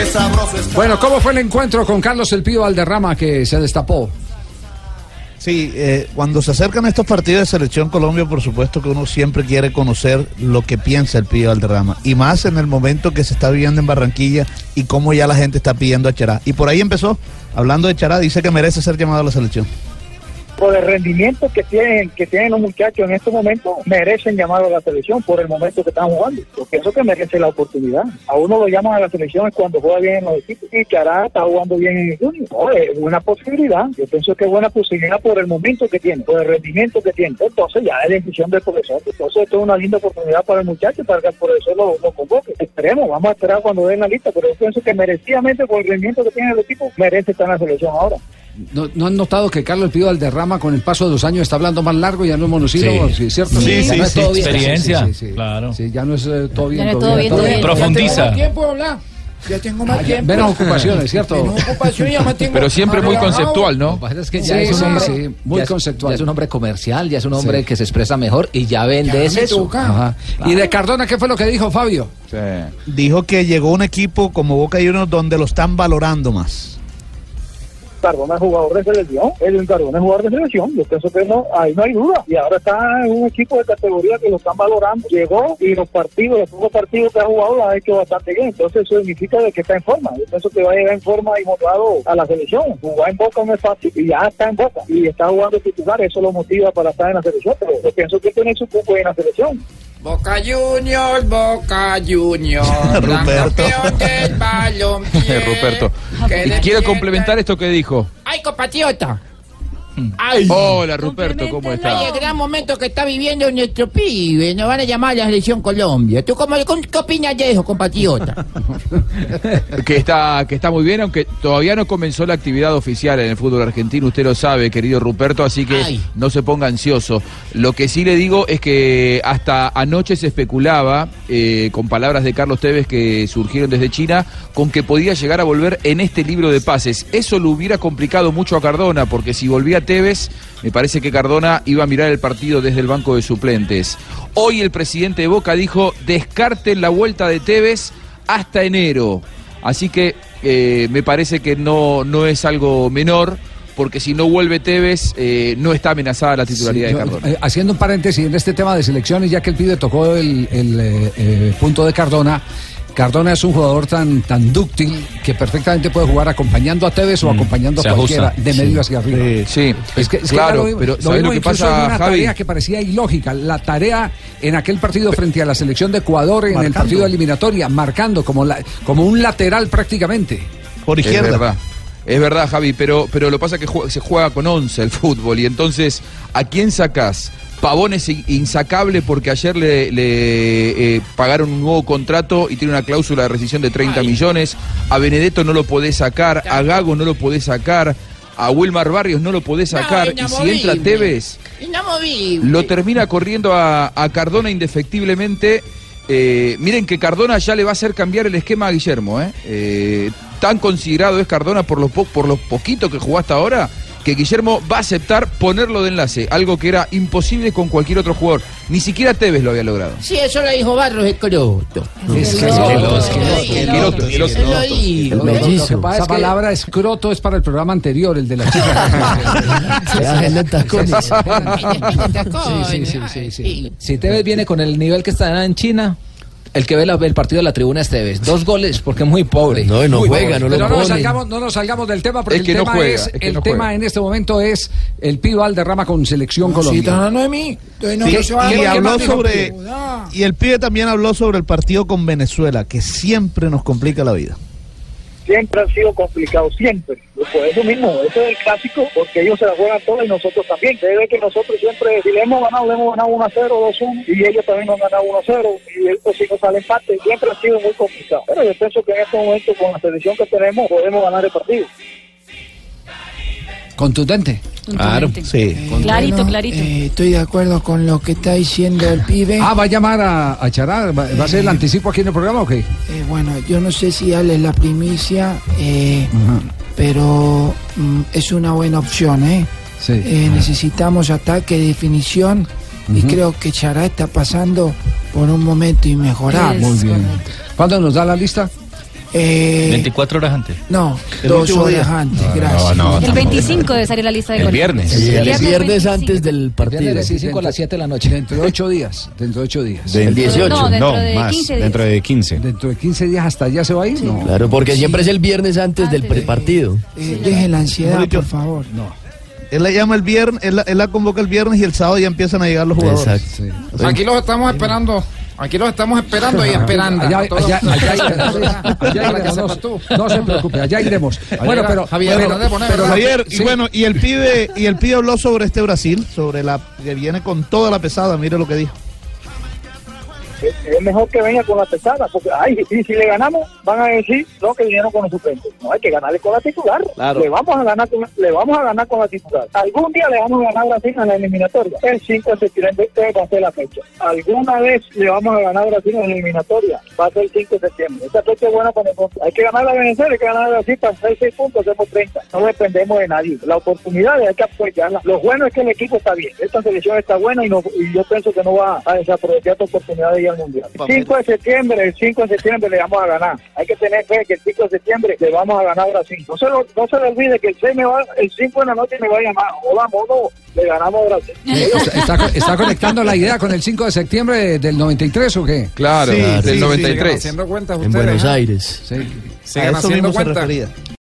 Qué sabroso está. Bueno, ¿cómo fue el encuentro con Carlos El Pío Valderrama que se destapó? Sí, eh, cuando se acercan estos partidos de Selección Colombia, por supuesto que uno siempre quiere conocer lo que piensa el Pío Valderrama. Y más en el momento que se está viviendo en Barranquilla y cómo ya la gente está pidiendo a Chará. Y por ahí empezó, hablando de Chará, dice que merece ser llamado a la selección por el rendimiento que tienen que tienen los muchachos en estos momentos, merecen llamado a la selección por el momento que están jugando. Yo pienso que merece la oportunidad. A uno lo llaman a la selección cuando juega bien en los equipos y Chará está jugando bien en el Junior. No, es una posibilidad. Yo pienso que es buena posibilidad por el momento que tiene, por el rendimiento que tiene. Entonces ya es decisión del profesor. Entonces esto es una linda oportunidad para el muchacho para que el profesor lo, lo convoque. Esperemos, vamos a esperar cuando den la lista, pero yo pienso que merecidamente por el rendimiento que tiene el equipo, merece estar en la selección ahora. ¿No, ¿No, han notado que Carlos Pío Valderrama con el paso de los años está hablando más largo? Ya no es monosílabo, sí. ¿cierto? Sí, sí, sí, experiencia, claro. Sí, ya no es eh, todo bien. Ya no es todo todo bien, bien, todo bien. Profundiza. Ya tengo más tiempo de hablar. Ya tengo más Ah, tiempo. menos ocupaciones, ¿cierto? Menos ocupación y ya me tengo Pero siempre muy conceptual, ¿no? es que Sí, ya es un hombre, sí, muy ya es- conceptual. ya es un hombre comercial, ya es un hombre Sí. que se expresa mejor y ya vende Ya eso. toca. Ajá. ¿Y de Cardona qué fue lo que dijo Fabio? Sí. Dijo que llegó un equipo como Boca Juniors donde lo están valorando más. Cardona es jugador de selección, el Cardona es jugador de selección, yo pienso que no, ahí no hay duda, y ahora está en un equipo de categoría que lo están valorando, llegó y los partidos, los pocos partidos que ha jugado lo ha hecho bastante bien, entonces eso significa de que está en forma, yo pienso que va a llegar en forma y motivado a la selección, jugar en Boca no es fácil y ya está en Boca, y está jugando titular, eso lo motiva para estar en la selección, pero yo pienso que tiene su cupo en la selección. Boca Juniors, Boca Juniors. Ruperto. campeón del balón. Ruperto. Y quiero complementar esto que dijo. Ay, compatriota. Ay. Hola, Ruperto, ¿cómo Ay, está? el gran momento que está viviendo nuestro pibe. Nos van a llamar a la selección Colombia. ¿Tú cómo, qué opinas de eso, compatriota? Que está, que está muy bien, aunque todavía no comenzó la actividad oficial en el fútbol argentino, usted lo sabe, querido Ruperto, así que Ay. no se ponga ansioso. Lo que sí le digo es que hasta anoche se especulaba, eh, con palabras de Carlos Tevez que surgieron desde China, con que podía llegar a volver en este libro de pases. Eso lo hubiera complicado mucho a Cardona, porque si volvía Tevez, me parece que Cardona iba a mirar el partido desde el banco de suplentes. Hoy el presidente de Boca dijo, descarten la vuelta de Tevez hasta enero. Así que eh, me parece que no, no es algo menor, porque si no vuelve Tevez, eh, no está amenazada la titularidad Sí, de Cardona. eh, haciendo un paréntesis en este tema de selecciones, ya que el pibe tocó el, el, eh, punto de Cardona. Cardona es un jugador tan, tan dúctil que perfectamente puede jugar acompañando a Tevez o acompañando a Mm, cualquiera, ajusta. de medio hacia arriba. Sí. Sí, Es que, es que claro, era lo, pero lo ¿sabes mismo lo que pasa, en una Javi? tarea que parecía ilógica. La tarea en aquel partido frente a la selección de Ecuador en el Marcando. partido de eliminatoria, marcando como, la, como un lateral prácticamente. Por Es izquierda. Es verdad, Javi, pero, pero lo pasa que se juega con 11 el fútbol y entonces, ¿a quién sacás? Pavón es in- insacable porque ayer le, le, eh, pagaron un nuevo contrato y tiene una cláusula de rescisión de 30 Ay. millones. A Benedetto no lo podés sacar, a Gago no lo podés sacar, a Wilmar Barrios no lo podés sacar. No, y si entra. Tevez, lo termina corriendo a, a Cardona indefectiblemente. Eh, miren que Cardona ya le va a hacer cambiar el esquema a Guillermo. ¿eh? Eh, tan considerado es Cardona por lo, po- por lo poquito que jugó hasta ahora que Guillermo va a aceptar ponerlo de enlace, algo que era imposible con cualquier otro jugador. Ni siquiera Tevez lo había logrado. Sí, eso lo dijo Barros lo mellizo. que pasa Esa es que palabra escroto es para el programa anterior, el de la chica. Sí, sí, sí. Si Tevez viene con el nivel que está en China, el que ve la- el partido de la tribuna es Tevez. Dos goles porque es muy pobre. No, no Muy juega, pobre. no lo Pero no nos, pone. salgamos, no nos salgamos del tema porque Es que el no tema juega, es, es que el no tema juega. en este momento es el pibe Valderrama con selección Si Colombia. están hablando de mí. Entonces no, Sí, no se va a y habló sobre y el pibe también habló sobre el partido con Venezuela que siempre nos complica la vida. siempre han sido complicados, siempre. Por eso mismo, eso es el clásico, porque ellos se la juegan todas y nosotros también. Debe que nosotros siempre, si le hemos ganado, le hemos ganado 1 a 0, 2 a 1, y ellos también nos han ganado 1 a 0, y esto si nos sale empate, siempre ha sido muy complicado. Pero yo pienso que en este momento, con la selección que tenemos, podemos ganar el partido. Contundente. Claro. Sí. Clarito, Bueno, clarito. eh, estoy de acuerdo con lo que está diciendo el pibe. Ah, ¿va a llamar a, a Chará? ¿Va, va a ser el anticipo aquí en el programa o qué? Eh, bueno, yo no sé si darles la primicia, eh, pero mm, es una buena opción, ¿eh? Sí. Eh, necesitamos ataque, definición, y creo que Chará está pasando por un momento inmejorable. Muy bien. ¿Cuándo nos da la lista? Eh, 24 horas antes. no, El dos horas día. antes, gracias. El 25 debe salir la lista de El goles. viernes. El viernes viernes 25. antes del Viernes partido. de 5 a las 7 de la noche. Dentro de ocho días. Dentro de ocho días. Del 18. No, dentro de más, 15 días. dentro de 15. Dentro de 15 días hasta allá se va a ir. No. Claro, porque siempre es el viernes antes del Antes. prepartido. Eh, dejen la ansiedad, por favor. Él la llama el viernes, él la, él la convoca el viernes y el sábado ya empiezan a llegar los jugadores. Sí. Aquí los estamos esperando. Aquí los estamos esperando y esperando. Allá, allá, allá iremos. No, no se preocupe, allá iremos. Bueno, pero, Javier, pero, pero ¿verdad? Javier, y sí. bueno, y el pibe, y el pibe habló sobre este Brasil, sobre la que viene con toda la pesada, mire lo que dijo. Es, mejor que venga con la pesada, porque ay, y si le ganamos, van a decir no que vinieron con los suplentes. No, hay que ganarle con la titular. Le vamos a ganar con, le vamos a ganar con la titular. Algún día le vamos a ganar a Brasil en la eliminatoria. El 5 de septiembre este va a ser la fecha. Alguna vez le vamos a ganar a Brasil en la eliminatoria. Va a ser el 5 de septiembre. Esta fecha es buena para nosotros. Hay que ganar a Venezuela, hay que ganar a Brasil para hacer 6 puntos, hacemos 30. No dependemos de nadie. La oportunidad hay que apoyarla. Lo bueno es que el equipo está bien. Esta selección está buena y, no, y yo pienso que no va a desaprovechar esta oportunidad de ir al mundial. 5 de septiembre, el 5 de septiembre le vamos a ganar. Hay que tener fe que el 5 de septiembre le vamos a ganar a Brasil. No se, lo, no se le olvide que el 6 me va, el 5 de la noche me va a llamar. Hola, mono, le ganamos a Brasil. ¿Está, está, está conectando la idea con el 5 de septiembre del 93 o qué? Claro, Sí, del sí, sí, 93. Haciendo cuentas En ustedes. Buenos ¿eh? Aires. Sí. Sigan a eso haciendo cuentas.